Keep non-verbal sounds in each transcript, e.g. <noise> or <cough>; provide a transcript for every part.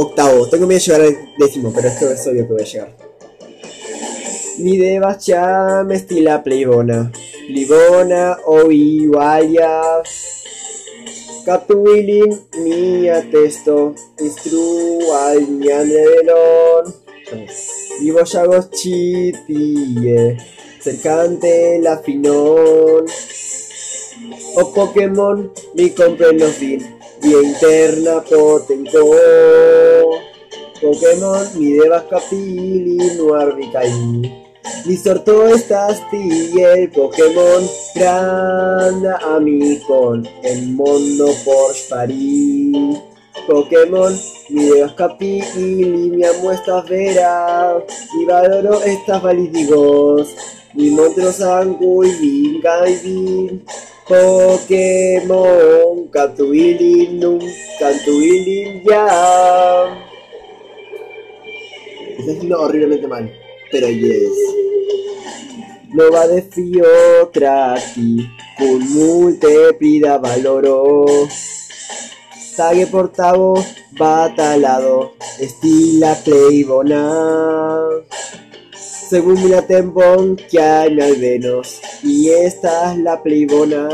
octavo. Tengo miedo de llegar al décimo, pero esto es obvio que voy a llegar. Mi deba me estila playbona. Playbona o igualia. Catuilin mi atesto. Instru al ñandelon. Y voyagos chitie. Cercante la finon. O Pokémon mi compren los fin. Y interna potenco. Pokémon mi debas capili nuarbicaí. Mi sorto estas el Pokémon gran amigo el mundo por París. Pokémon, mi debas capili, mi muestras verá, y valoro estas validigos, mi monstruo sangu y vin Pokémon, Cantuilin, Cantuilin ya. Está haciendo horriblemente mal. Pero yes. No va de fio trati, con multiplida valoro. Tague portavo, batalado, estila playbona. Según mi tembón que hay al menos, y esta es la playbona.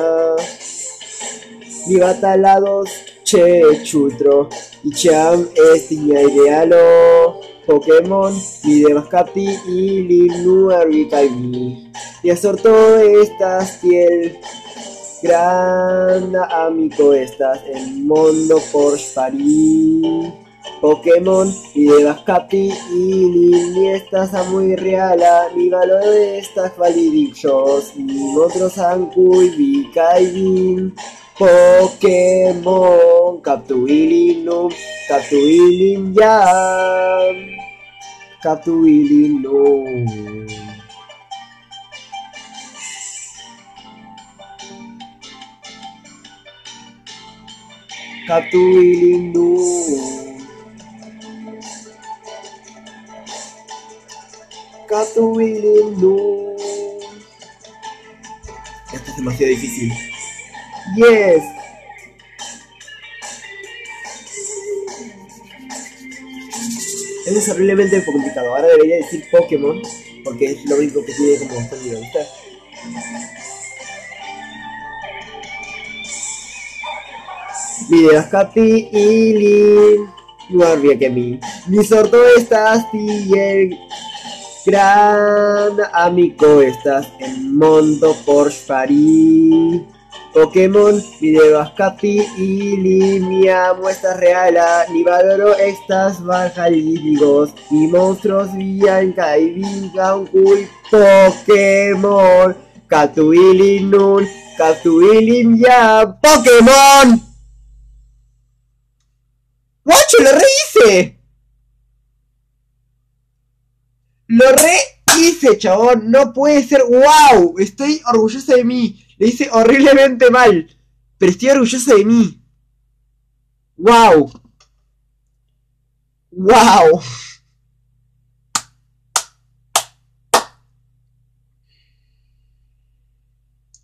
Mi batalados, che chutro, y cham estiña idealo. Pokémon, Videmascapti y Linu Arbicaimi. Y todas estas fiel gran amigo estas en mundo por París. Pokémon, Videmascapti y Lini estas a muy real, mi valor de estas validillos, y otros Anku y Vikaibin. Pokémon, Captuilin, Captuilin ya. Catuilino. Catuilino. Catuilino. Esto es demasiado difícil. Yes. es horriblemente complicado. Ahora debería decir Pokémon, porque es lo único que tiene como sonido, ¿viste? Videos Capi y Lin. Guardia que mi. Mi sorto estás y el gran amigo estás en Mondo por Paris. Pokémon, Videoascapi y Limia, muestras real, ni valoro estas bajalídigos, y monstruos Bianca y Vingankul, Pokémon, Catuilinun, ya, Pokémon. ¡Guacho, lo rehice! Lo rehice, chabón, no puede ser, wow, estoy orgulloso de mí. Le hice horriblemente mal. Pero estoy orgulloso de mí. ¡Wow! ¡Wow!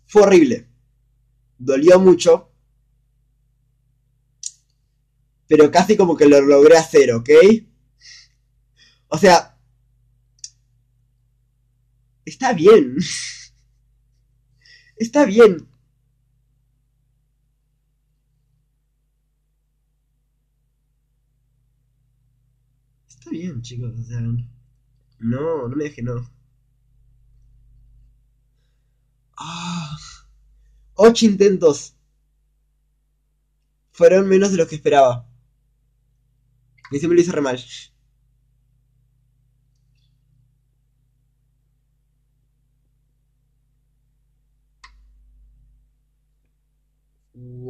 Fue horrible. Dolió mucho. Pero casi como que lo logré hacer, ¿ok? O sea... Está bien. Está bien. Está bien, chicos, o sea... No, no me deje no. Ah, ocho intentos. Fueron menos de lo que esperaba. Y se me lo hice re mal.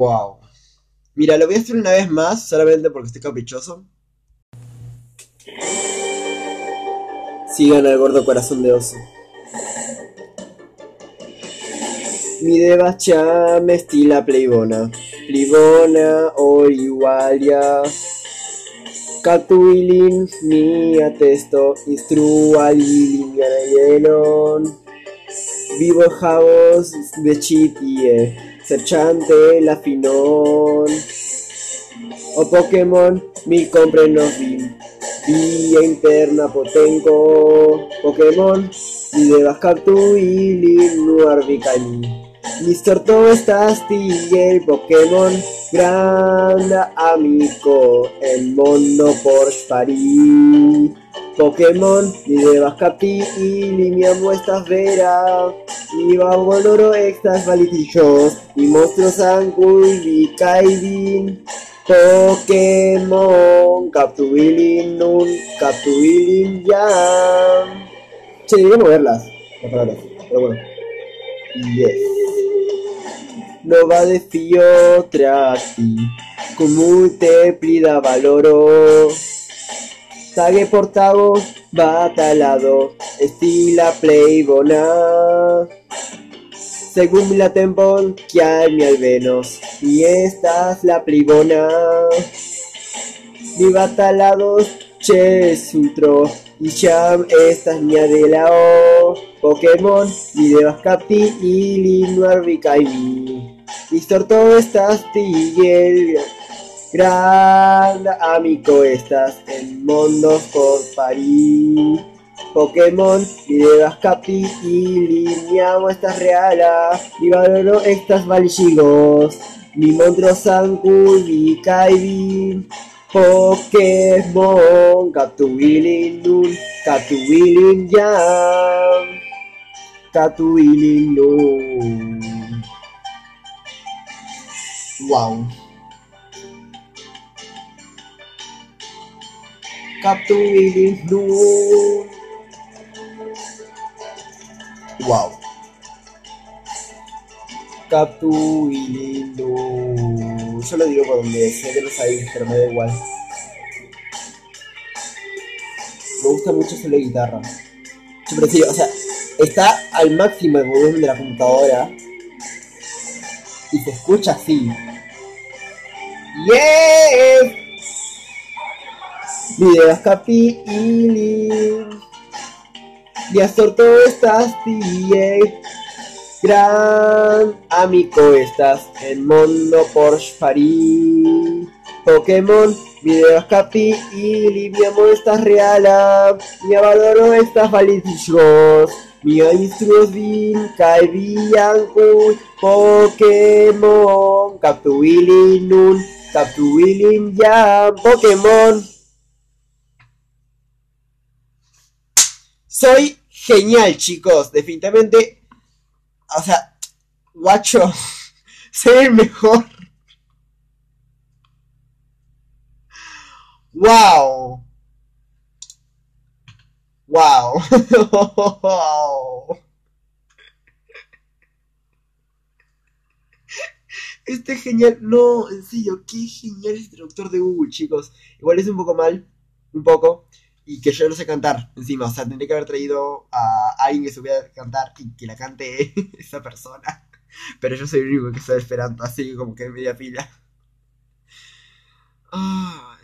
Wow. Mira, lo voy a hacer una vez más, solamente porque estoy caprichoso. Sigan al gordo corazón de oso. Mi debacha me estila playbona. Playbona o igualia. Catuilin mi atesto. Instrualilin yelon. Vivo javos de chitie. Serchante, la Finón o Pokémon mi compreno vi. Vía interna potenco. Pokémon. Y debas capturar Nuarbicani. Mister todo estás el Pokémon gran amigo el mundo por París Pokémon ni debas capti y mi amo estas veras y loro estas valitillos y monstruos y kaibin Pokémon captuilin nun captuilin ya che debería moverlas las palabras pero bueno. Yes. No va de fio trati, con multiplida valoro. Tague portavo, batalado, estila playbona. Según mi la tempon, que hay mi y esta es la plibona. Mi batalados, che sutro, y Cham estas mia de la O. Pokémon, mi de Bascapti y Linuar Vikaimi. Víctor, todo estás Tigel, gran amigo estás en Mundos por París. Pokémon, Videos Capi y Lineamo estas reala, mi valoro estas valchigos, mi Mondro Sanku y Kaibin. Pokémon, Catuilin Nun, Catuilin Catuilin Nun. Wow. Capturing Blue. Wow. Capturing Blue. Yo lo digo por donde sé que los hay, pero me da igual. Me gusta mucho solo guitarra. Yo prefiero, o sea, está al máximo el volumen de la computadora y se escucha así. ¡Yeah! Videos capili. Viastor todo estás bien. Gran amigo estás en mundo por Paris. Pokémon, videos capi y mi amor estás real. Mi valoro estás validitos. Mi instruos kai biancu, Pokémon, Captuilin nun, Captuilin ya, Pokémon. Soy genial, chicos, definitivamente. O sea, guacho, <laughs> soy el mejor. Wow. Wow. <laughs> Este genial, no, en serio, qué genial este traductor de Google, chicos. Igual es un poco mal, un poco, y que yo no sé cantar encima. O sea, tendría que haber traído a alguien que supiera cantar y que la cante <laughs> esa persona. Pero yo soy el único que está esperando, así como que media pila. Ay.